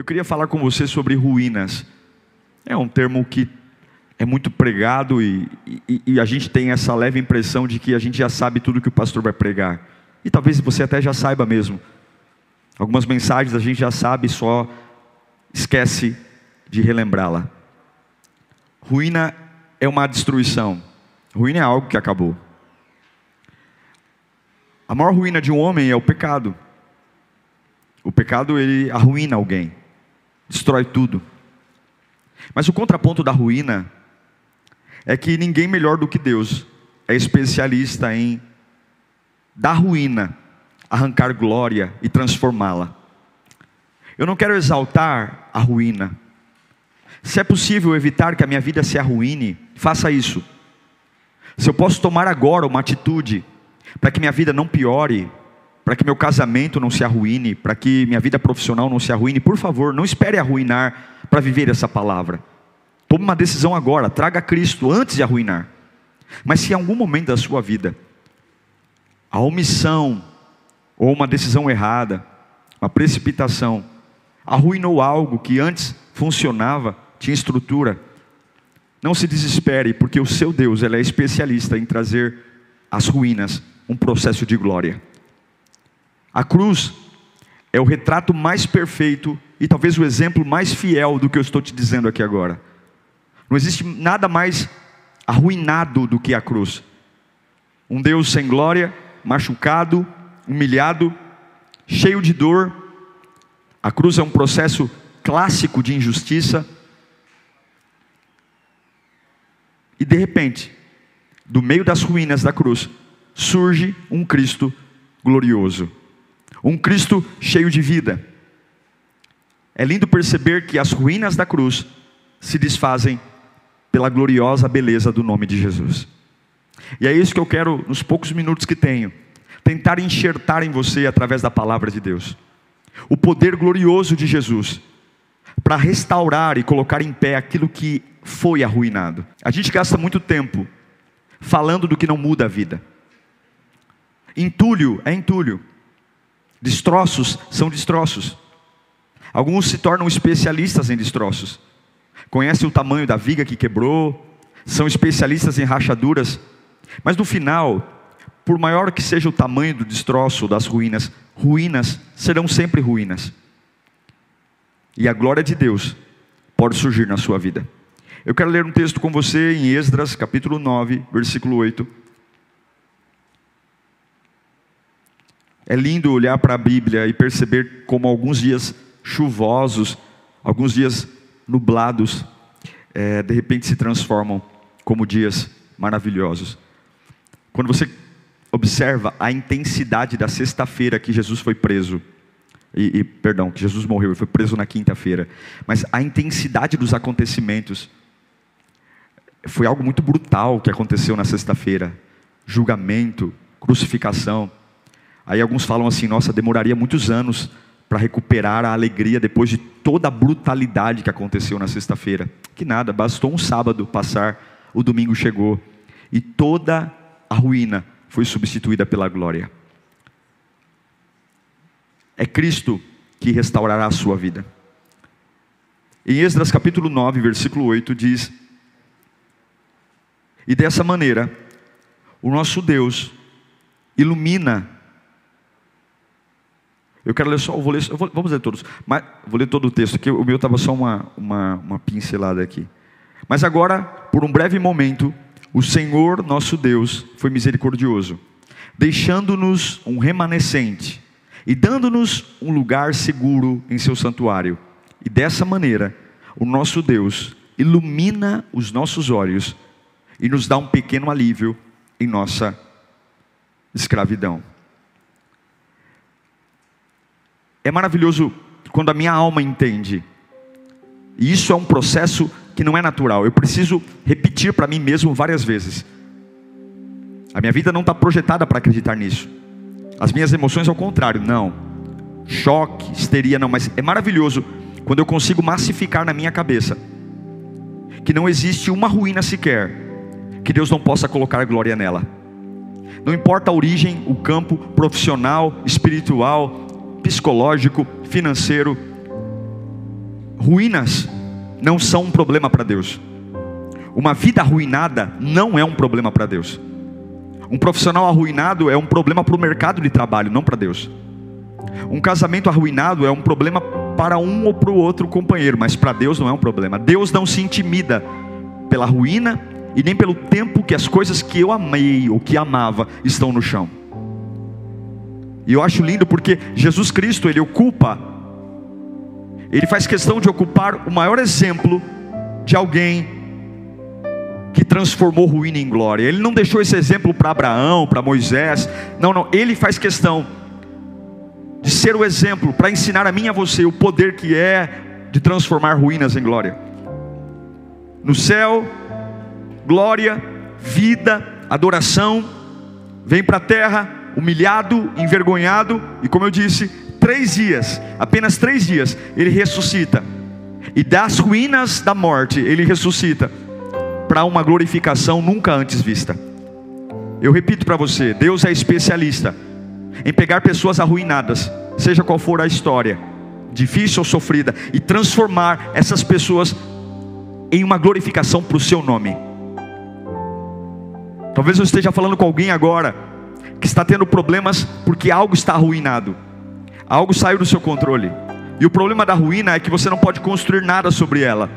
Eu queria falar com você sobre ruínas. É um termo que é muito pregado e, e, e, a gente tem essa leve impressão de que a gente já sabe tudo que o pastor vai pregar. E talvez você até já saiba mesmo. Algumas mensagens a gente já sabe, só esquece de relembrá-la. Ruína é uma destruição. Ruína é algo que acabou. A maior ruína de um homem é o pecado. O pecado ele arruína alguém destrói tudo. Mas o contraponto da ruína é que ninguém melhor do que Deus é especialista em da ruína arrancar glória e transformá-la. Eu não quero exaltar a ruína. Se é possível evitar que a minha vida se arruine, faça isso. Se eu posso tomar agora uma atitude para que minha vida não piore, para que meu casamento não se arruine, para que minha vida profissional não se arruine, por favor, não espere arruinar para viver essa palavra. Tome uma decisão agora, traga Cristo antes de arruinar. Mas se em algum momento da sua vida a omissão ou uma decisão errada, uma precipitação, arruinou algo que antes funcionava, tinha estrutura, não se desespere, porque o seu Deus ele é especialista em trazer as ruínas um processo de glória. A cruz é o retrato mais perfeito e talvez o exemplo mais fiel do que eu estou te dizendo aqui agora. Não existe nada mais arruinado do que a cruz. Um Deus sem glória, machucado, humilhado, cheio de dor. A cruz é um processo clássico de injustiça. E de repente, do meio das ruínas da cruz, surge um Cristo glorioso. Um Cristo cheio de vida. É lindo perceber que as ruínas da cruz se desfazem pela gloriosa beleza do nome de Jesus. E é isso que eu quero, nos poucos minutos que tenho, tentar enxertar em você através da palavra de Deus. O poder glorioso de Jesus para restaurar e colocar em pé aquilo que foi arruinado. A gente gasta muito tempo falando do que não muda a vida. Entulho é entulho. Destroços são destroços. Alguns se tornam especialistas em destroços. Conhecem o tamanho da viga que quebrou, são especialistas em rachaduras, mas no final, por maior que seja o tamanho do destroço das ruínas, ruínas serão sempre ruínas. E a glória de Deus pode surgir na sua vida. Eu quero ler um texto com você em Esdras, capítulo 9, versículo 8. É lindo olhar para a Bíblia e perceber como alguns dias chuvosos, alguns dias nublados, é, de repente se transformam como dias maravilhosos. Quando você observa a intensidade da sexta-feira que Jesus foi preso, e, e, perdão, que Jesus morreu, ele foi preso na quinta-feira, mas a intensidade dos acontecimentos foi algo muito brutal que aconteceu na sexta-feira: julgamento, crucificação. Aí alguns falam assim: nossa, demoraria muitos anos para recuperar a alegria depois de toda a brutalidade que aconteceu na sexta-feira. Que nada, bastou um sábado passar, o domingo chegou e toda a ruína foi substituída pela glória. É Cristo que restaurará a sua vida. Em Esdras capítulo 9, versículo 8 diz: E dessa maneira, o nosso Deus ilumina eu quero ler só, vou ler, vou, vamos ler todos, mas vou ler todo o texto, aqui o meu estava só uma, uma, uma pincelada aqui. Mas agora, por um breve momento, o Senhor nosso Deus foi misericordioso, deixando-nos um remanescente e dando-nos um lugar seguro em seu santuário. E dessa maneira, o nosso Deus ilumina os nossos olhos e nos dá um pequeno alívio em nossa escravidão. É maravilhoso quando a minha alma entende E isso é um processo que não é natural. Eu preciso repetir para mim mesmo várias vezes. A minha vida não está projetada para acreditar nisso. As minhas emoções, ao contrário, não. Choque, histeria, não. Mas é maravilhoso quando eu consigo massificar na minha cabeça que não existe uma ruína sequer que Deus não possa colocar glória nela. Não importa a origem, o campo profissional, espiritual, psicológico, financeiro, ruínas não são um problema para Deus. Uma vida arruinada não é um problema para Deus. Um profissional arruinado é um problema para o mercado de trabalho, não para Deus. Um casamento arruinado é um problema para um ou para o outro companheiro, mas para Deus não é um problema. Deus não se intimida pela ruína e nem pelo tempo que as coisas que eu amei ou que amava estão no chão. E eu acho lindo porque Jesus Cristo, ele ocupa, ele faz questão de ocupar o maior exemplo de alguém que transformou ruína em glória. Ele não deixou esse exemplo para Abraão, para Moisés. Não, não. Ele faz questão de ser o exemplo para ensinar a mim e a você o poder que é de transformar ruínas em glória. No céu, glória, vida, adoração, vem para a terra, humilhado, envergonhado, e como eu disse, três dias, apenas três dias, ele ressuscita, e das ruínas da morte, ele ressuscita, para uma glorificação nunca antes vista. Eu repito para você: Deus é especialista em pegar pessoas arruinadas, seja qual for a história, difícil ou sofrida, e transformar essas pessoas em uma glorificação para o seu nome. Talvez eu esteja falando com alguém agora que está tendo problemas porque algo está arruinado, algo saiu do seu controle. E o problema da ruína é que você não pode construir nada sobre ela,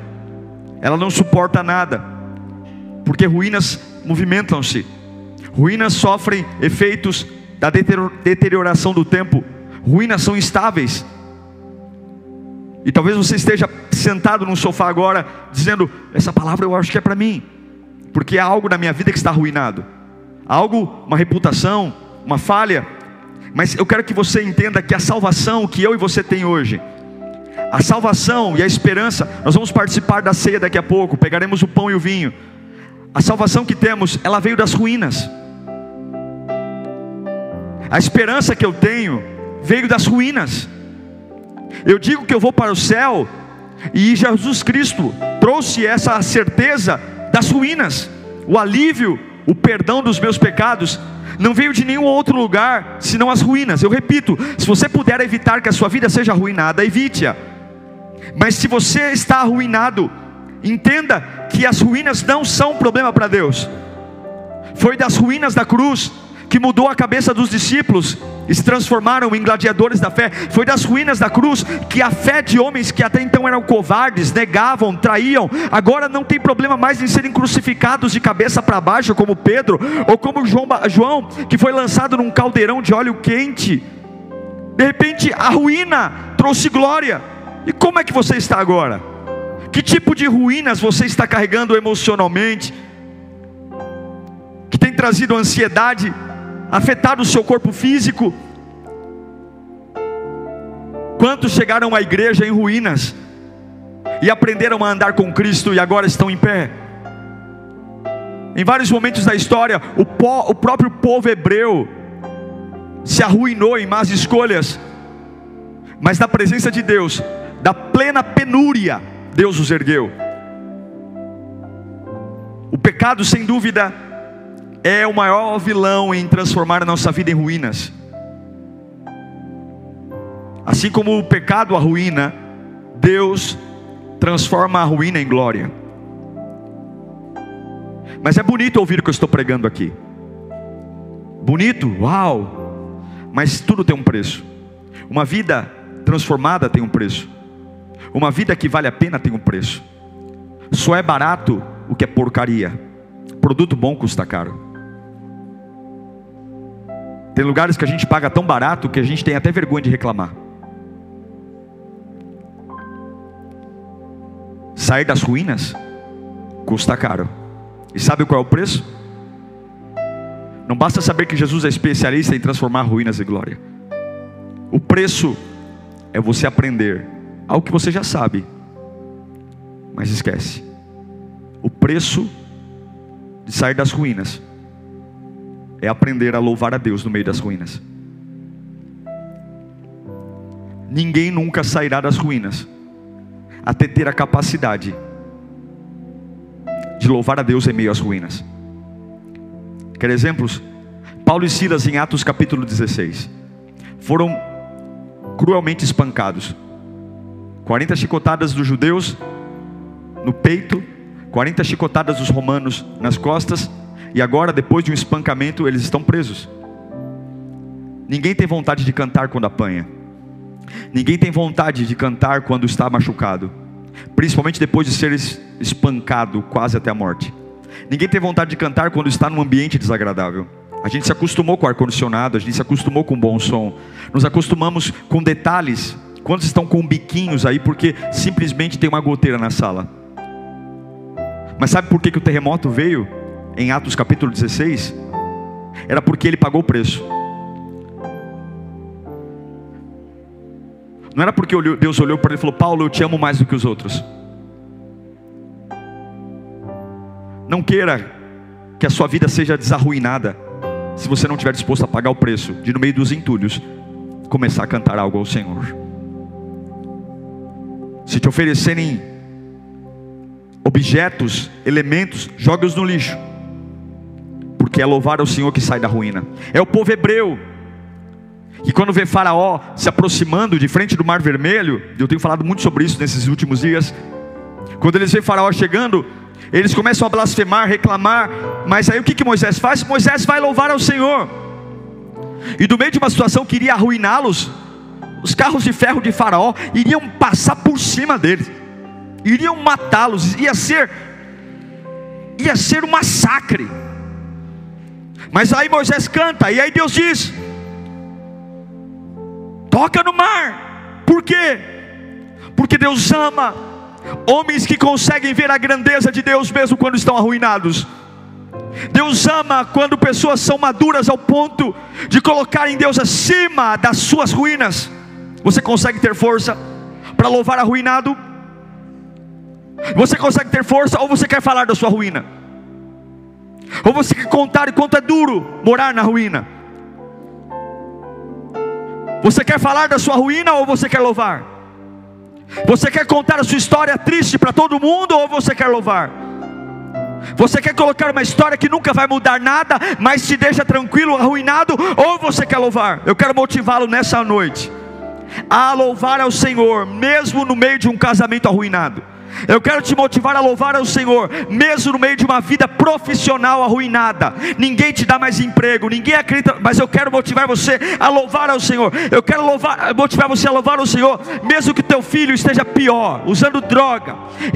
ela não suporta nada. Porque ruínas movimentam-se, ruínas sofrem efeitos da deterioração do tempo, ruínas são instáveis. E talvez você esteja sentado num sofá agora, dizendo: Essa palavra eu acho que é para mim, porque há algo na minha vida que está arruinado, algo, uma reputação, uma falha. Mas eu quero que você entenda que a salvação que eu e você tem hoje, a salvação e a esperança, nós vamos participar da ceia daqui a pouco, pegaremos o pão e o vinho. A salvação que temos, ela veio das ruínas. A esperança que eu tenho veio das ruínas. Eu digo que eu vou para o céu, e Jesus Cristo trouxe essa certeza das ruínas, o alívio, o perdão dos meus pecados. Não veio de nenhum outro lugar senão as ruínas. Eu repito: se você puder evitar que a sua vida seja arruinada, evite-a. Mas se você está arruinado, Entenda que as ruínas não são um problema para Deus. Foi das ruínas da cruz que mudou a cabeça dos discípulos e se transformaram em gladiadores da fé. Foi das ruínas da cruz que a fé de homens que até então eram covardes, negavam, traíam, agora não tem problema mais em serem crucificados de cabeça para baixo, como Pedro, ou como João, João, que foi lançado num caldeirão de óleo quente. De repente, a ruína trouxe glória. E como é que você está agora? Que tipo de ruínas você está carregando emocionalmente? Que tem trazido ansiedade, afetado o seu corpo físico? Quantos chegaram à igreja em ruínas e aprenderam a andar com Cristo e agora estão em pé? Em vários momentos da história, o, po, o próprio povo hebreu se arruinou em más escolhas, mas na presença de Deus, da plena penúria, Deus os ergueu. O pecado, sem dúvida, é o maior vilão em transformar a nossa vida em ruínas. Assim como o pecado arruína, Deus transforma a ruína em glória. Mas é bonito ouvir o que eu estou pregando aqui. Bonito, uau! Mas tudo tem um preço. Uma vida transformada tem um preço. Uma vida que vale a pena tem um preço. Só é barato o que é porcaria. Produto bom custa caro. Tem lugares que a gente paga tão barato que a gente tem até vergonha de reclamar. Sair das ruínas custa caro. E sabe qual é o preço? Não basta saber que Jesus é especialista em transformar ruínas em glória. O preço é você aprender algo que você já sabe, Mas esquece. O preço de sair das ruínas é aprender a louvar a Deus no meio das ruínas. Ninguém nunca sairá das ruínas até ter a capacidade de louvar a Deus em meio às ruínas. Quer exemplos? Paulo e Silas em Atos capítulo 16 foram cruelmente espancados. 40 chicotadas dos judeus no peito, 40 chicotadas dos romanos nas costas, e agora, depois de um espancamento, eles estão presos. Ninguém tem vontade de cantar quando apanha. Ninguém tem vontade de cantar quando está machucado, principalmente depois de ser espancado quase até a morte. Ninguém tem vontade de cantar quando está num ambiente desagradável. A gente se acostumou com ar-condicionado, a gente se acostumou com bom som, nos acostumamos com detalhes. Quantos estão com biquinhos aí porque simplesmente tem uma goteira na sala? Mas sabe por que, que o terremoto veio em Atos capítulo 16? Era porque ele pagou o preço. Não era porque Deus olhou para ele e falou: Paulo, eu te amo mais do que os outros. Não queira que a sua vida seja desarruinada, se você não estiver disposto a pagar o preço de, no meio dos entulhos, começar a cantar algo ao Senhor. Se te oferecerem objetos, elementos, joga-os no lixo, porque é louvar ao Senhor que sai da ruína. É o povo hebreu que quando vê Faraó se aproximando de frente do Mar Vermelho, eu tenho falado muito sobre isso nesses últimos dias. Quando eles veem Faraó chegando, eles começam a blasfemar, reclamar, mas aí o que, que Moisés faz? Moisés vai louvar ao Senhor, e do meio de uma situação que iria arruiná-los, os carros de ferro de Faraó iriam passar por cima deles, iriam matá-los, ia ser, ia ser um massacre. Mas aí Moisés canta, e aí Deus diz: toca no mar. Por quê? Porque Deus ama homens que conseguem ver a grandeza de Deus mesmo quando estão arruinados. Deus ama quando pessoas são maduras ao ponto de colocarem Deus acima das suas ruínas. Você consegue ter força para louvar arruinado? Você consegue ter força ou você quer falar da sua ruína? Ou você quer contar o quanto é duro morar na ruína? Você quer falar da sua ruína ou você quer louvar? Você quer contar a sua história triste para todo mundo ou você quer louvar? Você quer colocar uma história que nunca vai mudar nada, mas te deixa tranquilo, arruinado, ou você quer louvar? Eu quero motivá-lo nessa noite a louvar ao Senhor, mesmo no meio de um casamento arruinado. Eu quero te motivar a louvar ao Senhor, mesmo no meio de uma vida profissional arruinada. Ninguém te dá mais emprego, ninguém acredita, mas eu quero motivar você a louvar ao Senhor. Eu quero louvar, motivar você a louvar ao Senhor, mesmo que teu filho esteja pior, usando droga,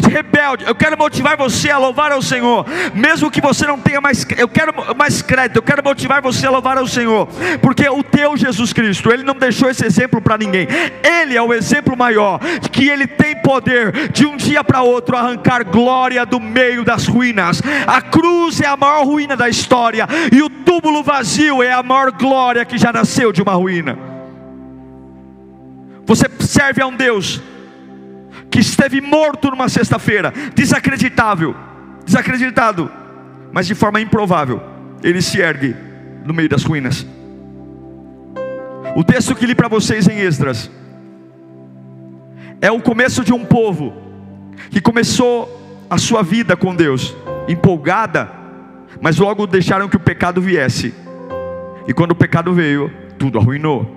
rebelde. Eu quero motivar você a louvar ao Senhor, mesmo que você não tenha mais, eu quero mais crédito. Eu quero motivar você a louvar ao Senhor, porque o teu Jesus Cristo, ele não deixou esse exemplo para ninguém. Ele é o exemplo maior de que ele tem poder de um dia para outro arrancar glória do meio das ruínas. A cruz é a maior ruína da história, e o túmulo vazio é a maior glória que já nasceu de uma ruína. Você serve a um Deus que esteve morto numa sexta-feira, desacreditável, desacreditado, mas de forma improvável, ele se ergue no meio das ruínas. O texto que li para vocês em Esdras é o começo de um povo que começou a sua vida com Deus empolgada, mas logo deixaram que o pecado viesse. E quando o pecado veio, tudo arruinou.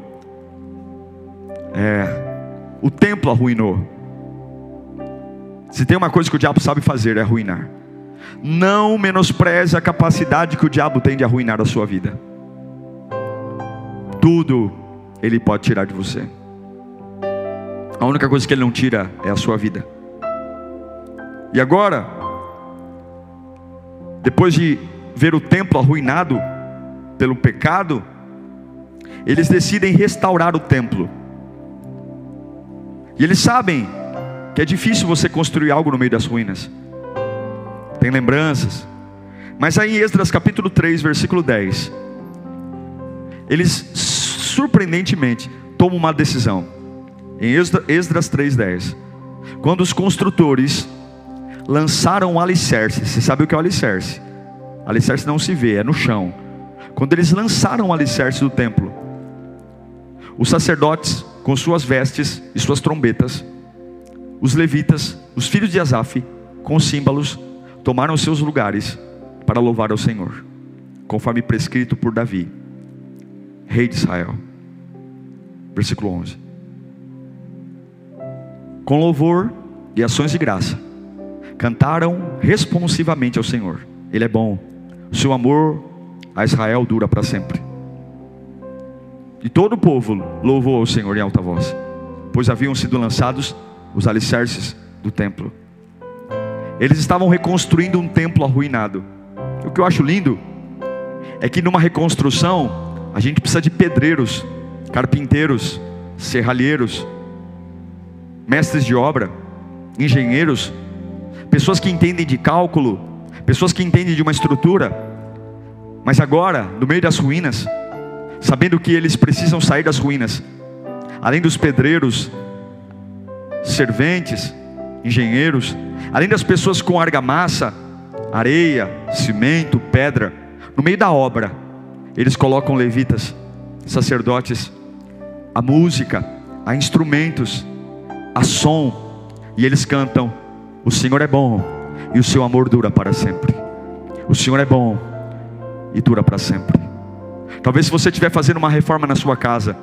É, o templo arruinou. Se tem uma coisa que o diabo sabe fazer é arruinar. Não menospreze a capacidade que o diabo tem de arruinar a sua vida. Tudo ele pode tirar de você. A única coisa que ele não tira é a sua vida. E agora, depois de ver o templo arruinado pelo pecado, eles decidem restaurar o templo. E eles sabem que é difícil você construir algo no meio das ruínas. Tem lembranças. Mas aí em Esdras capítulo 3, versículo 10, eles surpreendentemente tomam uma decisão. Em Esdras 3:10, quando os construtores lançaram o alicerce, você sabe o que é o alicerce? Alicerce não se vê, é no chão. Quando eles lançaram o alicerce do templo, os sacerdotes, com suas vestes e suas trombetas, os levitas, os filhos de Asaf, com símbolos, tomaram seus lugares para louvar ao Senhor, conforme prescrito por Davi, rei de Israel. Versículo 11. Com louvor e ações de graça, cantaram responsivamente ao Senhor. Ele é bom, seu amor a Israel dura para sempre. E todo o povo louvou ao Senhor em alta voz, pois haviam sido lançados os alicerces do templo. Eles estavam reconstruindo um templo arruinado. O que eu acho lindo é que numa reconstrução a gente precisa de pedreiros, carpinteiros, serralheiros, mestres de obra, engenheiros, pessoas que entendem de cálculo, pessoas que entendem de uma estrutura. Mas agora, no meio das ruínas, sabendo que eles precisam sair das ruínas, além dos pedreiros, serventes, engenheiros, além das pessoas com argamassa, areia, cimento, pedra, no meio da obra, eles colocam levitas, sacerdotes, a música, a instrumentos, a som, e eles cantam: O Senhor é bom e o seu amor dura para sempre. O Senhor é bom e dura para sempre. Talvez se você estiver fazendo uma reforma na sua casa,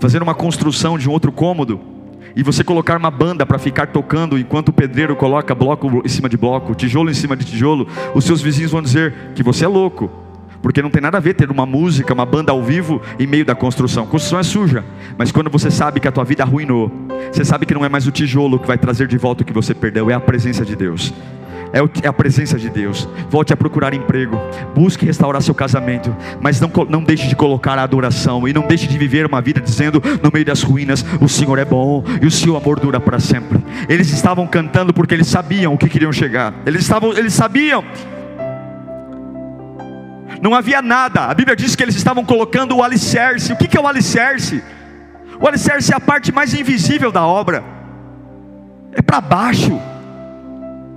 fazendo uma construção de um outro cômodo, e você colocar uma banda para ficar tocando enquanto o pedreiro coloca bloco em cima de bloco, tijolo em cima de tijolo, os seus vizinhos vão dizer que você é louco, porque não tem nada a ver ter uma música, uma banda ao vivo em meio da construção. construção é suja, mas quando você sabe que a tua vida arruinou, você sabe que não é mais o tijolo que vai trazer de volta o que você perdeu, é a presença de Deus é, é a presença de Deus. Volte a procurar emprego, busque restaurar seu casamento, mas não, não deixe de colocar a adoração e não deixe de viver uma vida dizendo no meio das ruínas: o Senhor é bom e o seu amor dura para sempre. Eles estavam cantando porque eles sabiam o que queriam chegar. Eles estavam, eles sabiam. Não havia nada. A Bíblia diz que eles estavam colocando o alicerce. O que é o alicerce? O alicerce é a parte mais invisível da obra. É para baixo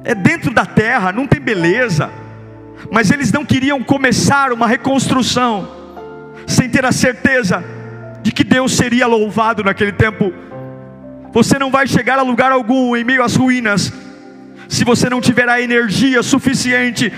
é dentro da terra, não tem beleza. Mas eles não queriam começar uma reconstrução sem ter a certeza de que Deus seria louvado naquele tempo. Você não vai chegar a lugar algum em meio às ruínas se você não tiver a energia suficiente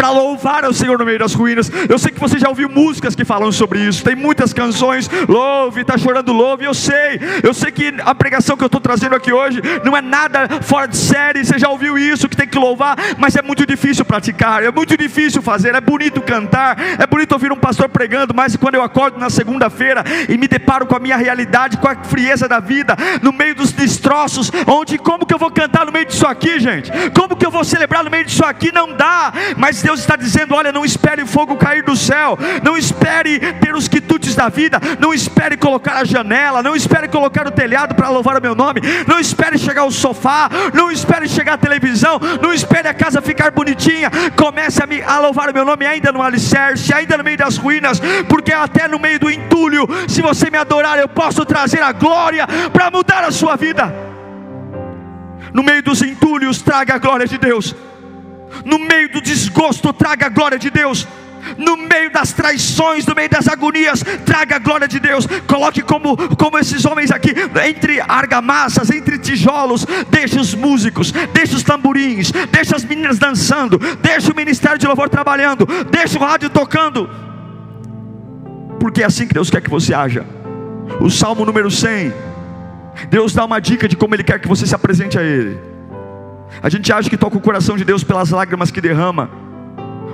para louvar ao Senhor no meio das ruínas. Eu sei que você já ouviu músicas que falam sobre isso. Tem muitas canções, louve, está chorando louve. Eu sei, eu sei que a pregação que eu estou trazendo aqui hoje não é nada fora de série. Você já ouviu isso que tem que louvar, mas é muito difícil praticar, é muito difícil fazer. É bonito cantar, é bonito ouvir um pastor pregando, mas quando eu acordo na segunda-feira e me deparo com a minha realidade, com a frieza da vida, no meio dos destroços, onde como que eu vou cantar no meio disso aqui, gente? Como que eu vou celebrar no meio disso aqui? Não dá. Mas Deus Deus está dizendo: olha, não espere fogo cair do céu, não espere ter os quitutes da vida, não espere colocar a janela, não espere colocar o telhado para louvar o meu nome, não espere chegar o sofá, não espere chegar a televisão, não espere a casa ficar bonitinha, comece a, me, a louvar o meu nome ainda no alicerce, ainda no meio das ruínas, porque até no meio do entulho, se você me adorar, eu posso trazer a glória para mudar a sua vida. No meio dos entulhos, traga a glória de Deus. No meio do desgosto, traga a glória de Deus. No meio das traições, no meio das agonias, traga a glória de Deus. Coloque como, como esses homens aqui, entre argamassas, entre tijolos. Deixe os músicos, deixe os tamborins, deixe as meninas dançando, deixe o ministério de louvor trabalhando, deixe o rádio tocando. Porque é assim que Deus quer que você haja. O Salmo número 100. Deus dá uma dica de como Ele quer que você se apresente a Ele. A gente acha que toca o coração de Deus pelas lágrimas que derrama,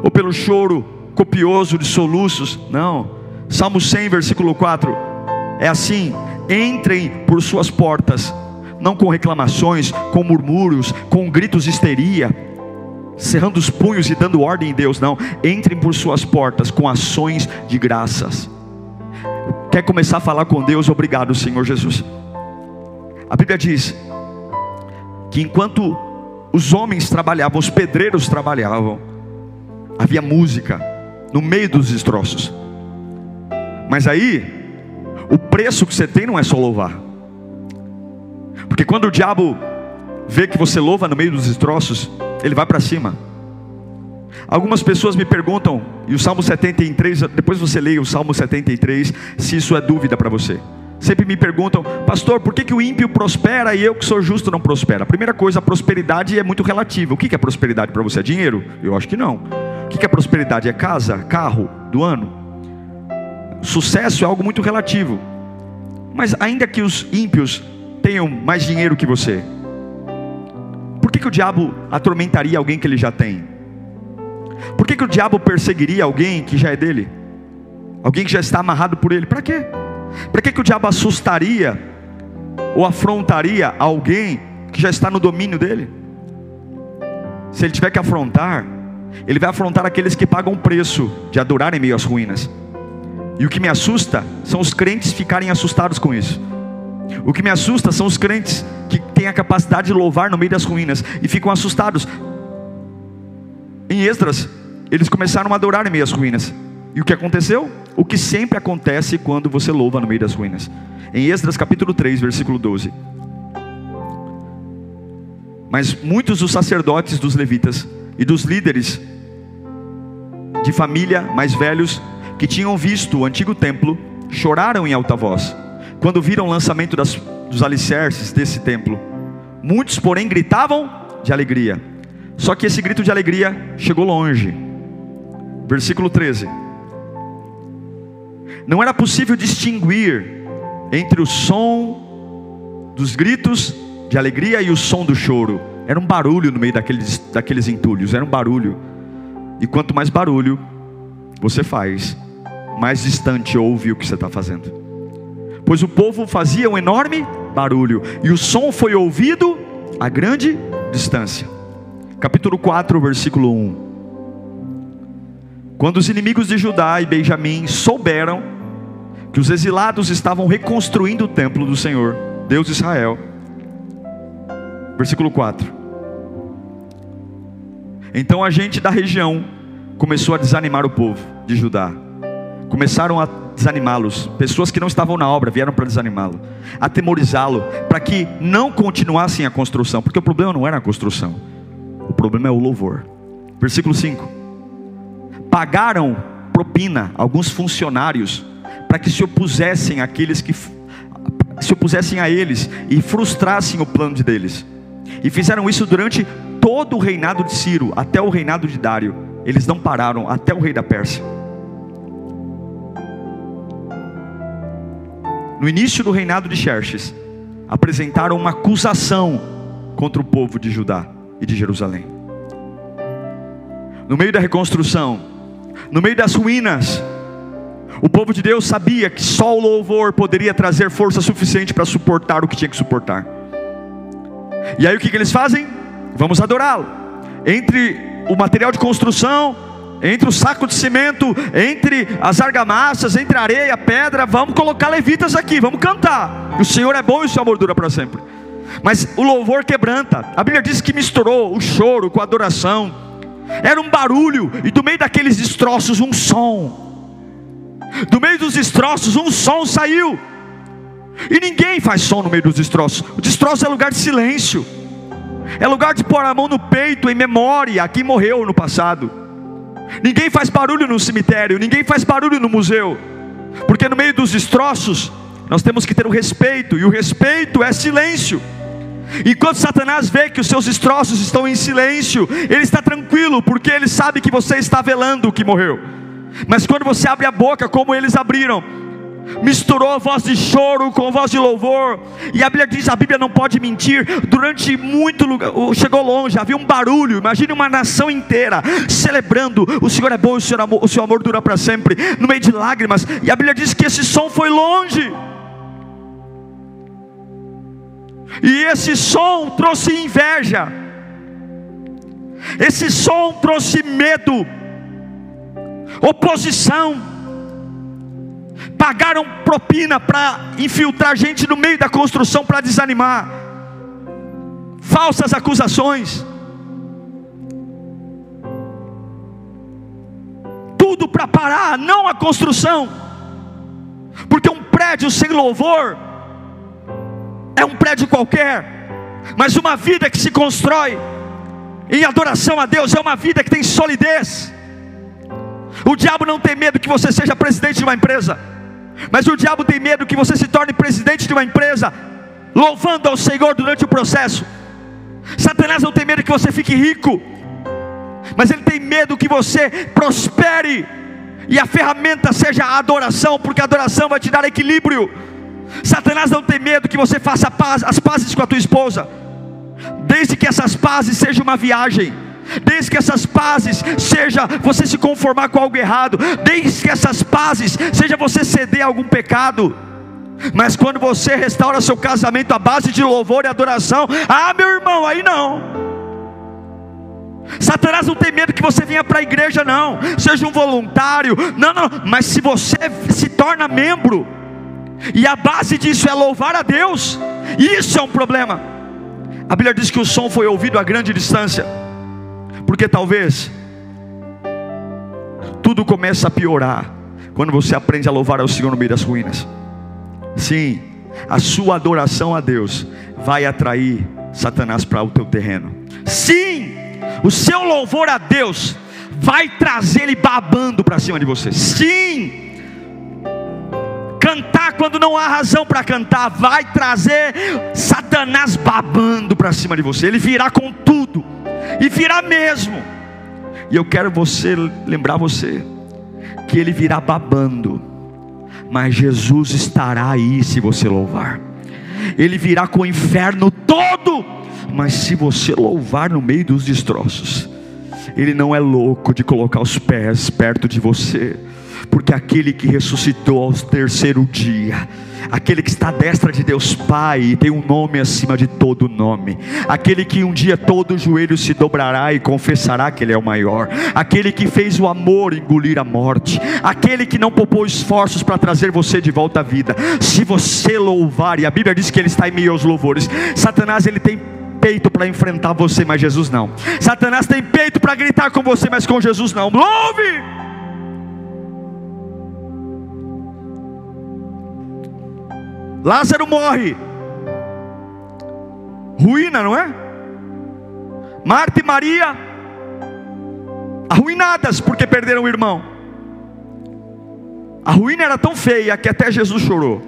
ou pelo choro copioso de soluços. Não. Salmo 100, versículo 4. É assim: entrem por suas portas, não com reclamações, com murmúrios, com gritos de histeria, cerrando os punhos e dando ordem em Deus. Não. Entrem por suas portas com ações de graças. Quer começar a falar com Deus? Obrigado, Senhor Jesus. A Bíblia diz que enquanto os homens trabalhavam, os pedreiros trabalhavam. Havia música no meio dos destroços. Mas aí, o preço que você tem não é só louvar. Porque quando o diabo vê que você louva no meio dos destroços, ele vai para cima. Algumas pessoas me perguntam, e o Salmo 73, depois você leia o Salmo 73, se isso é dúvida para você. Sempre me perguntam, pastor, por que, que o ímpio prospera e eu que sou justo não prospera? A primeira coisa, a prosperidade é muito relativa. O que, que é prosperidade para você? É dinheiro? Eu acho que não. O que, que é prosperidade? É casa, carro do ano? Sucesso é algo muito relativo. Mas ainda que os ímpios tenham mais dinheiro que você, por que, que o diabo atormentaria alguém que ele já tem? Por que, que o diabo perseguiria alguém que já é dele? Alguém que já está amarrado por ele? Para quê? Para que, que o diabo assustaria ou afrontaria alguém que já está no domínio dele? Se ele tiver que afrontar, ele vai afrontar aqueles que pagam o preço de adorar em meio às ruínas. E o que me assusta são os crentes ficarem assustados com isso. O que me assusta são os crentes que têm a capacidade de louvar no meio das ruínas e ficam assustados. Em Esdras, eles começaram a adorar em meio às ruínas. E o que aconteceu? O que sempre acontece quando você louva no meio das ruínas. Em Esdras capítulo 3, versículo 12. Mas muitos dos sacerdotes dos levitas e dos líderes de família mais velhos que tinham visto o antigo templo choraram em alta voz quando viram o lançamento das, dos alicerces desse templo. Muitos, porém, gritavam de alegria. Só que esse grito de alegria chegou longe. Versículo 13. Não era possível distinguir entre o som dos gritos de alegria e o som do choro. Era um barulho no meio daqueles, daqueles entulhos, era um barulho. E quanto mais barulho você faz, mais distante ouve o que você está fazendo. Pois o povo fazia um enorme barulho, e o som foi ouvido a grande distância. Capítulo 4, versículo 1. Quando os inimigos de Judá e Benjamim souberam que os exilados estavam reconstruindo o templo do Senhor, Deus de Israel. Versículo 4. Então a gente da região começou a desanimar o povo de Judá. Começaram a desanimá-los. Pessoas que não estavam na obra vieram para desanimá-lo, atemorizá-lo, para que não continuassem a construção, porque o problema não era a construção, o problema é o louvor. Versículo 5: Pagaram propina alguns funcionários para que se opusessem àqueles que se opusessem a eles e frustrassem o plano deles. E fizeram isso durante todo o reinado de Ciro, até o reinado de Dário. Eles não pararam até o rei da Pérsia. No início do reinado de Xerxes, apresentaram uma acusação contra o povo de Judá e de Jerusalém. No meio da reconstrução, no meio das ruínas, o povo de Deus sabia que só o louvor poderia trazer força suficiente para suportar o que tinha que suportar. E aí o que, que eles fazem? Vamos adorá-lo. Entre o material de construção, entre o saco de cimento, entre as argamassas, entre a areia, a pedra, vamos colocar levitas aqui, vamos cantar. O Senhor é bom e o seu amor dura para sempre. Mas o louvor quebranta. A Bíblia diz que misturou o choro com a adoração. Era um barulho e do meio daqueles destroços um som. Do meio dos destroços, um som saiu. E ninguém faz som no meio dos destroços. O destroço é lugar de silêncio. É lugar de pôr a mão no peito em memória a quem morreu no passado. Ninguém faz barulho no cemitério, ninguém faz barulho no museu. Porque no meio dos destroços, nós temos que ter o respeito, e o respeito é silêncio. E quando Satanás vê que os seus destroços estão em silêncio, ele está tranquilo, porque ele sabe que você está velando o que morreu. Mas quando você abre a boca, como eles abriram, misturou a voz de choro com a voz de louvor, e a Bíblia diz: a Bíblia não pode mentir. Durante muito lugar, chegou longe, havia um barulho. Imagine uma nação inteira celebrando: o Senhor é bom, o, Senhor o seu amor dura para sempre, no meio de lágrimas. E a Bíblia diz que esse som foi longe. E esse som trouxe inveja. Esse som trouxe medo. Oposição, pagaram propina para infiltrar gente no meio da construção para desanimar, falsas acusações, tudo para parar, não a construção, porque um prédio sem louvor é um prédio qualquer, mas uma vida que se constrói em adoração a Deus é uma vida que tem solidez. O diabo não tem medo que você seja presidente de uma empresa, mas o diabo tem medo que você se torne presidente de uma empresa, louvando ao Senhor durante o processo. Satanás não tem medo que você fique rico, mas ele tem medo que você prospere e a ferramenta seja a adoração, porque a adoração vai te dar equilíbrio. Satanás não tem medo que você faça paz, as pazes com a tua esposa, desde que essas pazes sejam uma viagem, desde que essas pazes seja você se conformar com algo errado, desde que essas pazes seja você ceder a algum pecado. Mas quando você restaura seu casamento à base de louvor e adoração, ah, meu irmão, aí não. Satanás não tem medo que você venha para a igreja, não, seja um voluntário, não, não, mas se você se torna membro, e a base disso é louvar a Deus, isso é um problema. A Bíblia diz que o som foi ouvido a grande distância, porque talvez tudo começa a piorar quando você aprende a louvar ao Senhor no meio das ruínas. Sim, a sua adoração a Deus vai atrair Satanás para o teu terreno. Sim, o seu louvor a Deus vai trazer ele babando para cima de você. Sim, cantar quando não há razão para cantar, vai trazer Satanás babando para cima de você. Ele virá com tudo, e virá mesmo. E eu quero você lembrar você que ele virá babando, mas Jesus estará aí se você louvar. Ele virá com o inferno todo, mas se você louvar no meio dos destroços, ele não é louco de colocar os pés perto de você porque aquele que ressuscitou ao terceiro dia, aquele que está à destra de Deus Pai e tem um nome acima de todo nome, aquele que um dia todo joelho se dobrará e confessará que Ele é o maior, aquele que fez o amor engolir a morte, aquele que não poupou esforços para trazer você de volta à vida. Se você louvar, e a Bíblia diz que Ele está em meio aos louvores, Satanás ele tem peito para enfrentar você, mas Jesus não. Satanás tem peito para gritar com você, mas com Jesus não. Louve! Lázaro morre. Ruína, não é? Marta e Maria arruinadas porque perderam o irmão. A ruína era tão feia que até Jesus chorou.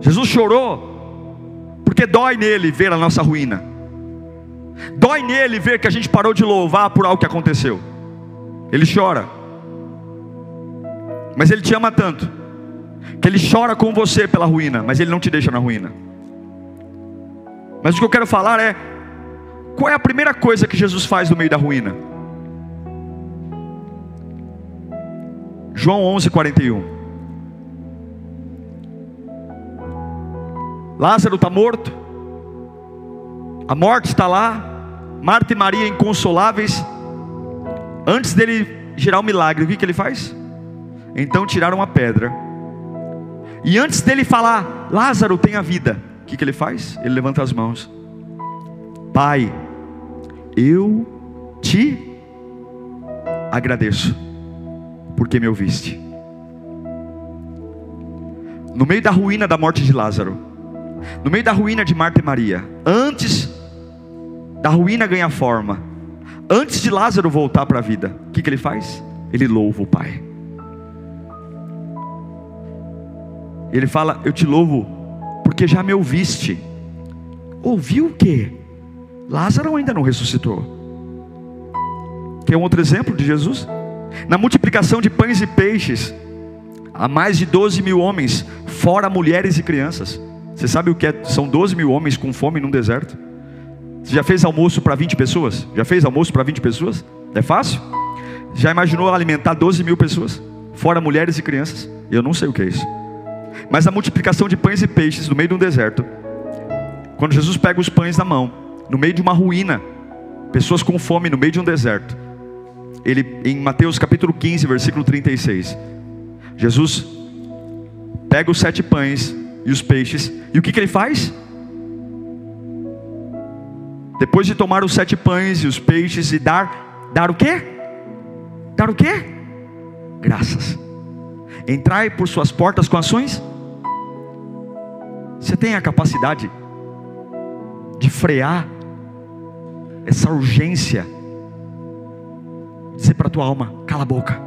Jesus chorou porque dói nele ver a nossa ruína. Dói nele ver que a gente parou de louvar por algo que aconteceu. Ele chora. Mas ele te ama tanto que ele chora com você pela ruína, mas ele não te deixa na ruína. Mas o que eu quero falar é: qual é a primeira coisa que Jesus faz no meio da ruína? João 11, 41. Lázaro está morto, a morte está lá, Marta e Maria inconsoláveis. Antes dele gerar o um milagre, o que, que ele faz? Então tiraram a pedra e antes dele falar, Lázaro tem a vida, o que, que ele faz? Ele levanta as mãos. Pai, eu te agradeço, porque me ouviste. No meio da ruína da morte de Lázaro, no meio da ruína de Marta e Maria, antes da ruína ganhar forma, antes de Lázaro voltar para a vida, o que, que ele faz? Ele louva o Pai. Ele fala: Eu te louvo, porque já me ouviste. Ouviu o que? Lázaro ainda não ressuscitou. Quer um outro exemplo de Jesus? Na multiplicação de pães e peixes, há mais de 12 mil homens, fora mulheres e crianças. Você sabe o que é? São 12 mil homens com fome num deserto. Você já fez almoço para 20 pessoas? Já fez almoço para 20 pessoas? É fácil? Já imaginou alimentar 12 mil pessoas? Fora mulheres e crianças? Eu não sei o que é isso. Mas a multiplicação de pães e peixes no meio de um deserto, quando Jesus pega os pães na mão, no meio de uma ruína, pessoas com fome no meio de um deserto, ele em Mateus capítulo 15, versículo 36, Jesus pega os sete pães e os peixes, e o que, que ele faz? Depois de tomar os sete pães e os peixes e dar, dar o quê? Dar o quê? Graças. Entrai por suas portas com ações você tem a capacidade de frear essa urgência, dizer para a tua alma: cala a boca,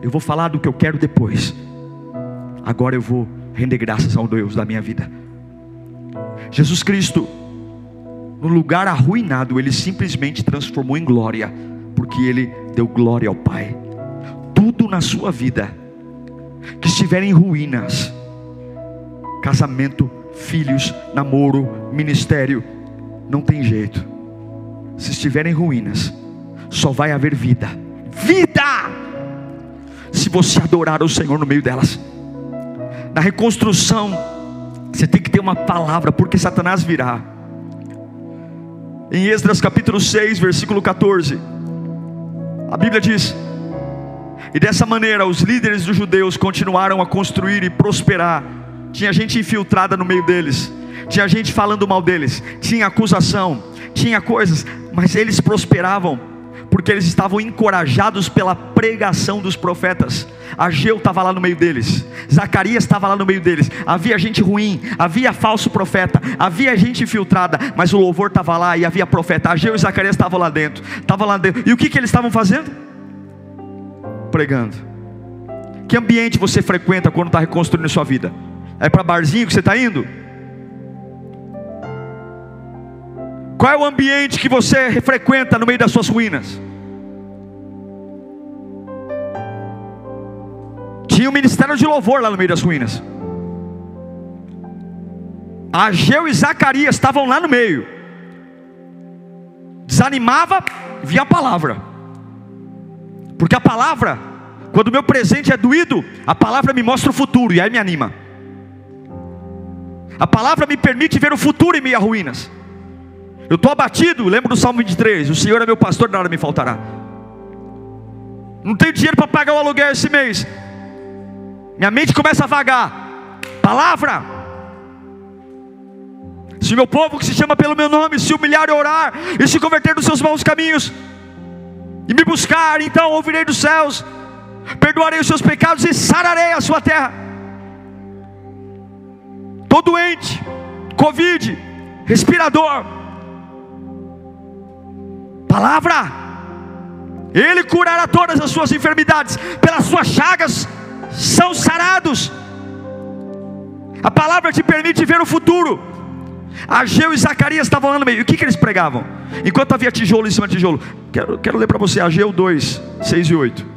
eu vou falar do que eu quero depois, agora eu vou render graças ao Deus da minha vida. Jesus Cristo, no lugar arruinado, Ele simplesmente transformou em glória, porque Ele deu glória ao Pai. Tudo na sua vida que estiver em ruínas, casamento, filhos, namoro, ministério, não tem jeito. Se estiver em ruínas, só vai haver vida. Vida! Se você adorar o Senhor no meio delas. Na reconstrução, você tem que ter uma palavra, porque Satanás virá. Em Esdras capítulo 6, versículo 14, a Bíblia diz: E dessa maneira os líderes dos judeus continuaram a construir e prosperar. Tinha gente infiltrada no meio deles, tinha gente falando mal deles, tinha acusação, tinha coisas, mas eles prosperavam porque eles estavam encorajados pela pregação dos profetas. Ageu estava lá no meio deles, Zacarias estava lá no meio deles. Havia gente ruim, havia falso profeta, havia gente infiltrada, mas o louvor estava lá e havia profeta. Ageu e Zacarias estavam lá dentro, estavam lá dentro. E o que, que eles estavam fazendo? Pregando. Que ambiente você frequenta quando está reconstruindo sua vida? É para barzinho que você está indo? Qual é o ambiente que você frequenta no meio das suas ruínas? Tinha um ministério de louvor lá no meio das ruínas. Ageu e Zacarias estavam lá no meio. Desanimava, vinha a palavra. Porque a palavra, quando o meu presente é doído, a palavra me mostra o futuro e aí me anima. A palavra me permite ver o futuro em minhas ruínas. Eu estou abatido, lembro do Salmo 23: O Senhor é meu pastor, nada me faltará. Não tenho dinheiro para pagar o aluguel esse mês. Minha mente começa a vagar. Palavra. Se meu povo que se chama pelo meu nome se humilhar e orar e se converter dos seus maus caminhos e me buscar, então ouvirei dos céus, perdoarei os seus pecados e sararei a sua terra. Estou doente, Covid, respirador palavra, Ele curará todas as suas enfermidades, pelas suas chagas são sarados. A palavra te permite ver o futuro. Ageu e Zacarias estavam lá no meio. O que, que eles pregavam? Enquanto havia tijolo em cima de tijolo. Quero, quero ler para você Ageu 2, 6 e 8.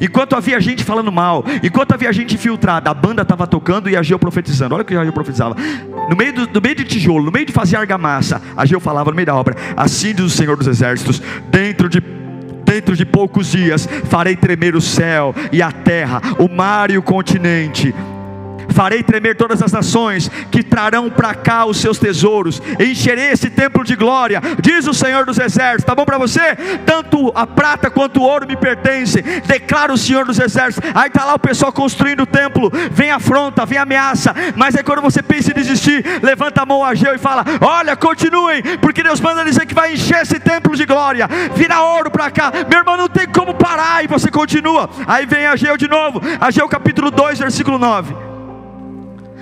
Enquanto havia gente falando mal, enquanto havia gente infiltrada, a banda estava tocando e Ageu profetizando. Olha o que Ageu profetizava. No meio, do, no meio de tijolo, no meio de fazer argamassa, Ageu falava no meio da obra: Assim diz o Senhor dos Exércitos, dentro de dentro de poucos dias farei tremer o céu e a terra, o mar e o continente farei tremer todas as nações que trarão para cá os seus tesouros, encherei esse templo de glória, diz o Senhor dos Exércitos. Tá bom para você? Tanto a prata quanto o ouro me pertencem, declara o Senhor dos Exércitos. Aí está lá o pessoal construindo o templo, vem afronta, vem ameaça, mas é quando você pensa em desistir, levanta a mão a Geu e fala: Olha, continuem, porque Deus manda dizer que vai encher esse templo de glória, vira ouro para cá, meu irmão, não tem como parar, e você continua. Aí vem Ageu de novo, Ageu capítulo 2, versículo 9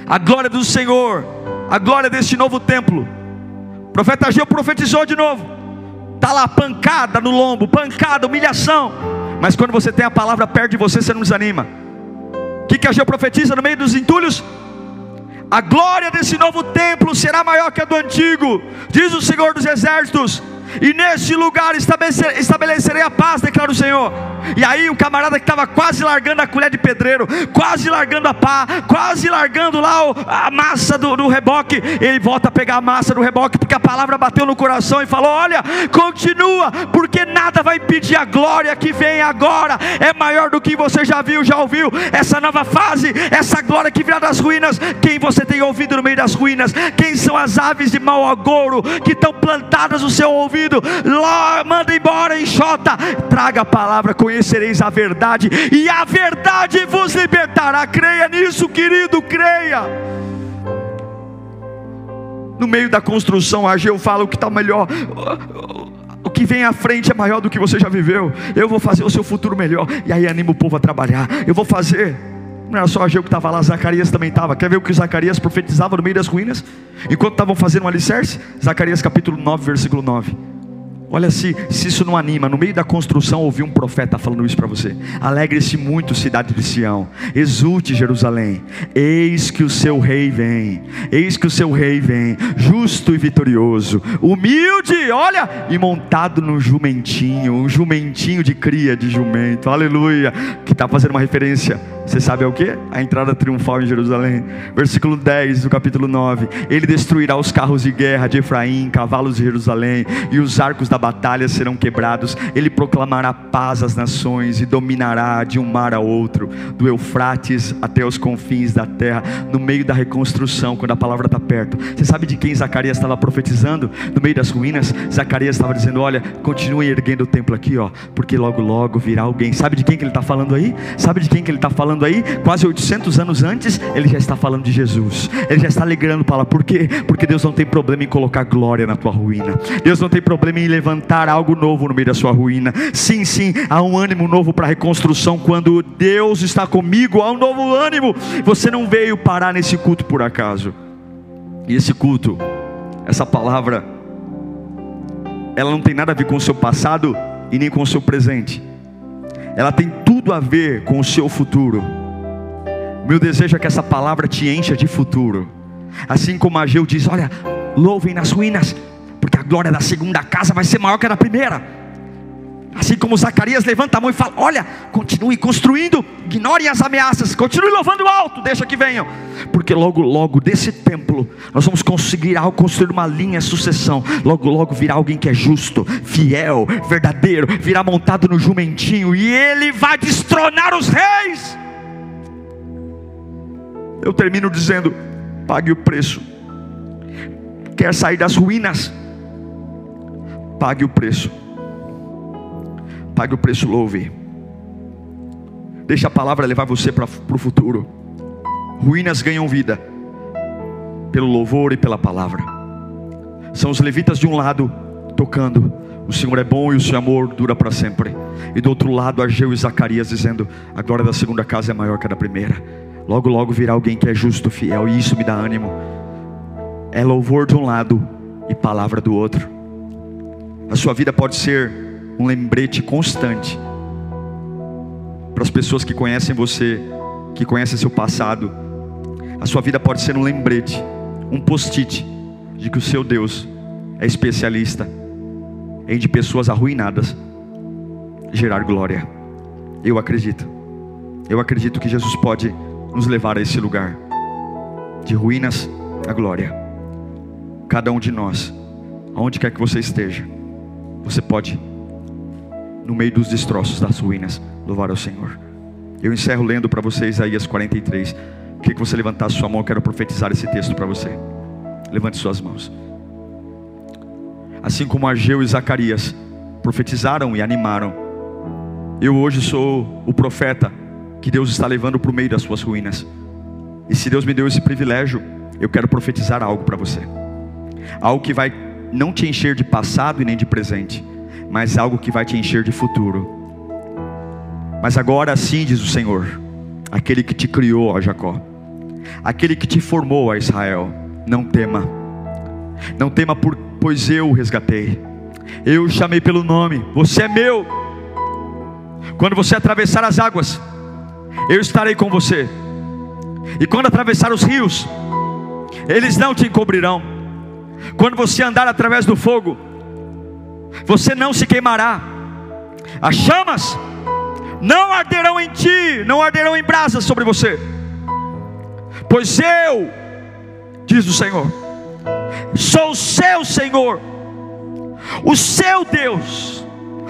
a glória do Senhor, a glória deste novo templo. O profeta Ageu profetizou de novo. Está lá pancada no lombo, pancada, humilhação. Mas quando você tem a palavra perto de você, você não desanima. O que, que Ageu profetiza no meio dos entulhos? A glória desse novo templo será maior que a do antigo, diz o Senhor dos Exércitos e neste lugar estabelecer, estabelecerei a paz, declara o Senhor. E aí o camarada que estava quase largando a colher de pedreiro, quase largando a pá, quase largando lá o, a massa do, do, reboque, ele volta a pegar a massa do reboque, porque a palavra bateu no coração e falou: Olha, continua, porque nada vai impedir a glória que vem agora, é maior do que você já viu, já ouviu, essa nova fase, essa glória que virá das ruínas. Quem você tem ouvido no meio das ruínas? Quem são as aves de mau agouro que estão plantadas no seu ouvido? lá, manda embora, enxota, traga a palavra, conhecereis a verdade, e a verdade vos libertará. Creia nisso, querido, creia. No meio da construção, Ageu fala o que está melhor. O que vem à frente é maior do que você já viveu. Eu vou fazer o seu futuro melhor. E aí anima o povo a trabalhar. Eu vou fazer. Não era só Ageu que estava lá, Zacarias também estava. Quer ver o que Zacarias profetizava no meio das ruínas? Enquanto estavam fazendo um alicerce? Zacarias capítulo 9, versículo 9. Olha se, se isso não anima, no meio da construção ouvi um profeta falando isso para você. Alegre-se muito, cidade de Sião. Exulte, Jerusalém. Eis que o seu rei vem. Eis que o seu rei vem, justo e vitorioso, humilde, olha, e montado no jumentinho, um jumentinho de cria de jumento. Aleluia. Que está fazendo uma referência você sabe o que? A entrada triunfal em Jerusalém. Versículo 10 do capítulo 9. Ele destruirá os carros de guerra de Efraim, cavalos de Jerusalém, e os arcos da batalha serão quebrados. Ele proclamará paz às nações e dominará de um mar a outro, do Eufrates até os confins da terra, no meio da reconstrução, quando a palavra está perto. Você sabe de quem Zacarias estava profetizando? No meio das ruínas, Zacarias estava dizendo: Olha, continue erguendo o templo aqui, ó, porque logo logo virá alguém. Sabe de quem que ele está falando aí? Sabe de quem que ele está falando? Falando aí, quase 800 anos antes, ele já está falando de Jesus. Ele já está alegrando para por quê? Porque Deus não tem problema em colocar glória na tua ruína. Deus não tem problema em levantar algo novo no meio da sua ruína. Sim, sim, há um ânimo novo para a reconstrução quando Deus está comigo, há um novo ânimo. Você não veio parar nesse culto por acaso. E esse culto, essa palavra, ela não tem nada a ver com o seu passado e nem com o seu presente ela tem tudo a ver com o seu futuro. Meu desejo é que essa palavra te encha de futuro. Assim como Ageu diz: Olha, louvem nas ruínas, porque a glória da segunda casa vai ser maior que a da primeira. Assim como Zacarias levanta a mão e fala: Olha, continue construindo, ignorem as ameaças, continue louvando alto, deixa que venham, porque logo, logo desse templo nós vamos conseguir algo, construir uma linha sucessão. Logo, logo virá alguém que é justo, fiel, verdadeiro, virá montado no jumentinho e ele vai destronar os reis. Eu termino dizendo: pague o preço. Quer sair das ruínas? Pague o preço pague o preço, louve. Deixa a palavra levar você para o futuro. Ruínas ganham vida pelo louvor e pela palavra. São os levitas de um lado tocando, o Senhor é bom e o seu amor dura para sempre. E do outro lado, Ageu e Zacarias dizendo: A glória da segunda casa é maior que a da primeira. Logo, logo virá alguém que é justo, fiel, e isso me dá ânimo. É louvor de um lado e palavra do outro. A sua vida pode ser um lembrete constante para as pessoas que conhecem você, que conhecem seu passado. A sua vida pode ser um lembrete, um post-it de que o seu Deus é especialista em de pessoas arruinadas gerar glória. Eu acredito. Eu acredito que Jesus pode nos levar a esse lugar de ruínas à glória. Cada um de nós, aonde quer que você esteja, você pode no meio dos destroços das ruínas. Louvar ao Senhor. Eu encerro lendo para você Isaías 43. Queria que você levantasse sua mão, eu quero profetizar esse texto para você. Levante suas mãos. Assim como Ageu e Zacarias profetizaram e animaram, eu hoje sou o profeta que Deus está levando para o meio das suas ruínas. E se Deus me deu esse privilégio, eu quero profetizar algo para você. Algo que vai não te encher de passado e nem de presente, mas algo que vai te encher de futuro. Mas agora sim, diz o Senhor, aquele que te criou, ó Jacó, aquele que te formou, ó Israel, não tema, não tema, por, pois eu o resgatei, eu o chamei pelo nome, você é meu. Quando você atravessar as águas, eu estarei com você, e quando atravessar os rios, eles não te encobrirão. Quando você andar através do fogo, você não se queimará, as chamas não arderão em ti, não arderão em brasas sobre você, pois eu, diz o Senhor, sou o seu Senhor, o seu Deus,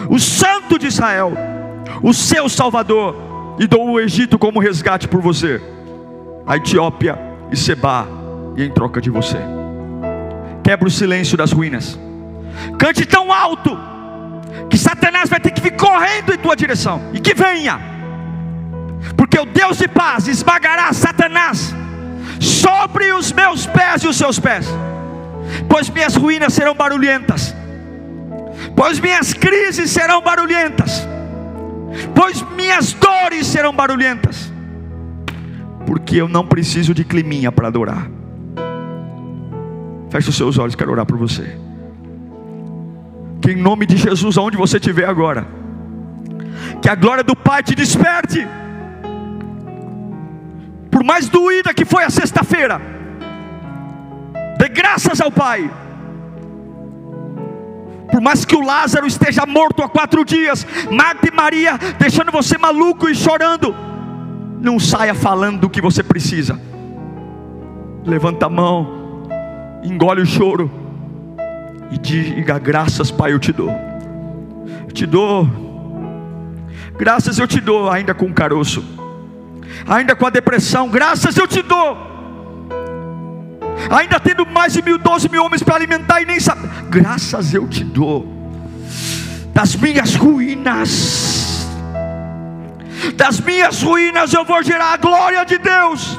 o Santo de Israel, o seu Salvador, e dou o Egito como resgate por você, a Etiópia e Seba, e em troca de você. Quebra o silêncio das ruínas Cante tão alto que Satanás vai ter que vir correndo em tua direção e que venha, porque o Deus de paz esmagará Satanás sobre os meus pés e os seus pés, pois minhas ruínas serão barulhentas, pois minhas crises serão barulhentas, pois minhas dores serão barulhentas. porque eu não preciso de climinha para adorar. Feche os seus olhos, quero orar por você. Que em nome de Jesus, aonde você estiver agora, que a glória do Pai te desperte. Por mais doída que foi a sexta-feira, dê graças ao Pai. Por mais que o Lázaro esteja morto há quatro dias, Marta e Maria deixando você maluco e chorando, não saia falando do que você precisa. Levanta a mão, engole o choro e diga: Graças, Pai, eu te dou. Eu te dou. Graças eu te dou, ainda com caroço, ainda com a depressão. Graças eu te dou. Ainda tendo mais de mil, doze mil homens para alimentar e nem saber. Graças eu te dou. Das minhas ruínas das minhas ruínas eu vou gerar a glória de Deus.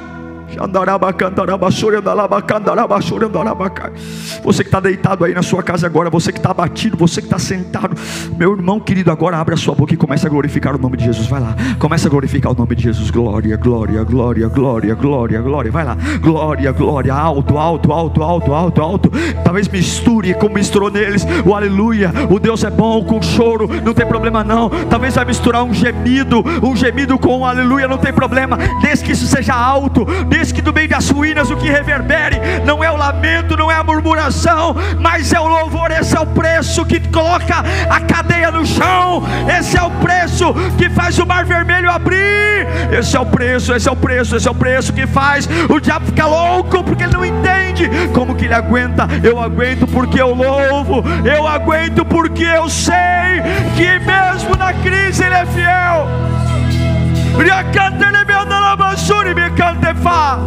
Você que está deitado aí na sua casa agora, você que está abatido, você que está sentado, meu irmão querido, agora abre a sua boca e comece a glorificar o nome de Jesus. Vai lá, começa a glorificar o nome de Jesus. Glória, glória, glória, glória, glória, glória. Vai lá, glória, glória, alto, alto, alto, alto, alto, alto. Talvez misture como misturou neles o aleluia. O Deus é bom com choro, não tem problema não. Talvez vai misturar um gemido, um gemido com um aleluia, não tem problema. Desde que isso seja alto, desde diz que do meio das ruínas o que reverbere não é o lamento, não é a murmuração, mas é o louvor. Esse é o preço que coloca a cadeia no chão, esse é o preço que faz o mar vermelho abrir. Esse é o preço, esse é o preço, esse é o preço que faz o diabo ficar louco porque ele não entende como que ele aguenta. Eu aguento porque eu louvo, eu aguento porque eu sei que mesmo na crise ele é fiel. riaccante le mie andare a bassuri mi accante fa.